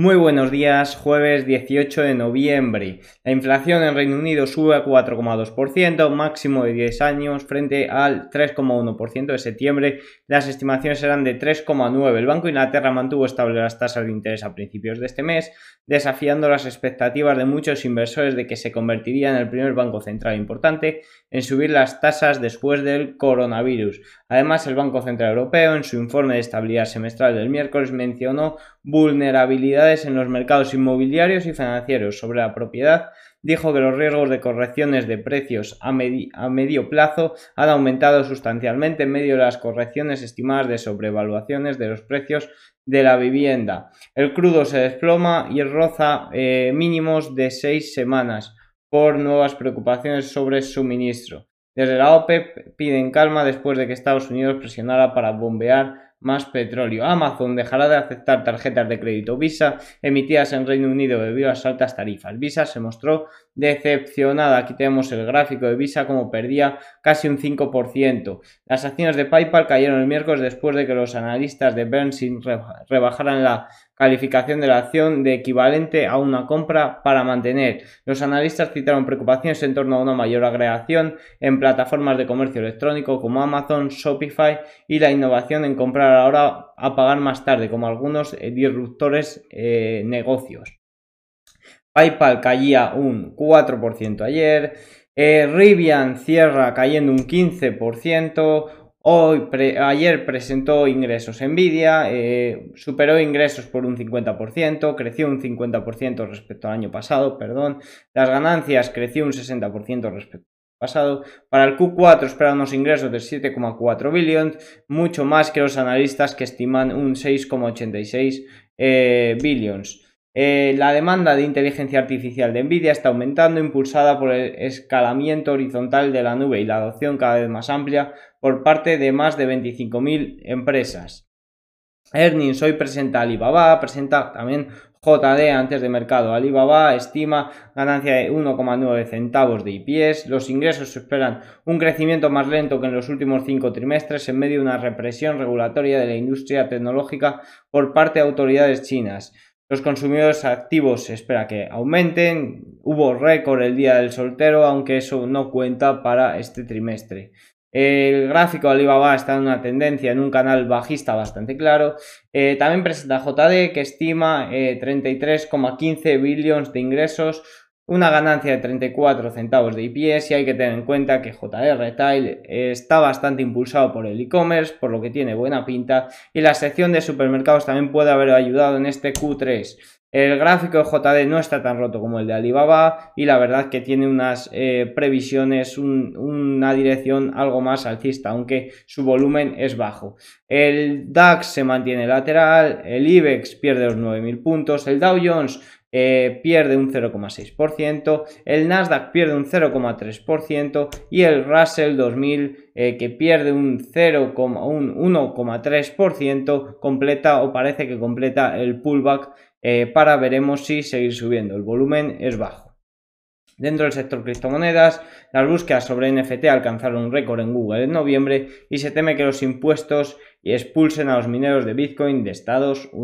Muy buenos días, jueves 18 de noviembre. La inflación en Reino Unido sube a 4,2%, máximo de 10 años, frente al 3,1% de septiembre. Las estimaciones eran de 3,9%. El Banco de Inglaterra mantuvo estables las tasas de interés a principios de este mes, desafiando las expectativas de muchos inversores de que se convertiría en el primer banco central importante en subir las tasas después del coronavirus. Además, el Banco Central Europeo, en su informe de estabilidad semestral del miércoles, mencionó vulnerabilidades en los mercados inmobiliarios y financieros sobre la propiedad, dijo que los riesgos de correcciones de precios a, medio plazo han aumentado sustancialmente en medio de las correcciones estimadas de sobrevaluaciones de los precios de la vivienda. El crudo se desploma y roza eh, mínimos de seis semanas por nuevas preocupaciones sobre suministro. Desde la OPEP piden calma después de que Estados Unidos presionara para bombear más petróleo. Amazon dejará de aceptar tarjetas de crédito Visa emitidas en Reino Unido debido a las altas tarifas. Visa se mostró decepcionada. Aquí tenemos el gráfico de Visa como perdía casi un 5%. Las acciones de PayPal cayeron el miércoles después de que los analistas de Bernstein rebajaran la calificación de la acción de equivalente a una compra para mantener. Los analistas citaron preocupaciones en torno a una mayor agregación en plataformas de comercio electrónico como Amazon, Shopify y la innovación en comprar ahora a pagar más tarde, como algunos eh, disruptores eh, negocios. PayPal caía un 4% ayer, eh, Rivian cierra cayendo un 15%, Hoy, ayer presentó ingresos Nvidia, eh, superó ingresos por un 50%, creció un 50% respecto al año pasado, perdón. Las ganancias creció un 60% respecto al pasado. Para el Q4 esperan unos ingresos de 7,4 billones, mucho más que los analistas que estiman un 6,86 eh, billions. Eh, la demanda de inteligencia artificial de Nvidia está aumentando, impulsada por el escalamiento horizontal de la nube y la adopción cada vez más amplia por parte de más de 25.000 empresas. Earnings hoy presenta Alibaba, presenta también JD antes de mercado. Alibaba estima ganancia de 1,9 centavos de IPS. Los ingresos esperan un crecimiento más lento que en los últimos cinco trimestres en medio de una represión regulatoria de la industria tecnológica por parte de autoridades chinas. Los consumidores activos se espera que aumenten. Hubo récord el día del soltero, aunque eso no cuenta para este trimestre. El gráfico de Alibaba está en una tendencia, en un canal bajista bastante claro. Eh, también presenta JD que estima 33,15 eh, billones de ingresos, una ganancia de 34 centavos de IPS y hay que tener en cuenta que JR Retail está bastante impulsado por el e-commerce, por lo que tiene buena pinta y la sección de supermercados también puede haber ayudado en este Q3. El gráfico de JD no está tan roto como el de Alibaba y la verdad que tiene unas eh, previsiones, una dirección algo más alcista, aunque su volumen es bajo. El DAX se mantiene lateral, el IBEX pierde los 9.000 puntos, el Dow Jones eh, pierde un 0,6%, el Nasdaq pierde un 0,3% y el Russell 2000 eh, que pierde un 1,3% completa o parece que completa el pullback eh, para veremos si seguir subiendo. El volumen es bajo. Dentro del sector criptomonedas, las búsquedas sobre NFT alcanzaron un récord en Google en noviembre y se teme que los impuestos expulsen a los mineros de Bitcoin de Estados Unidos.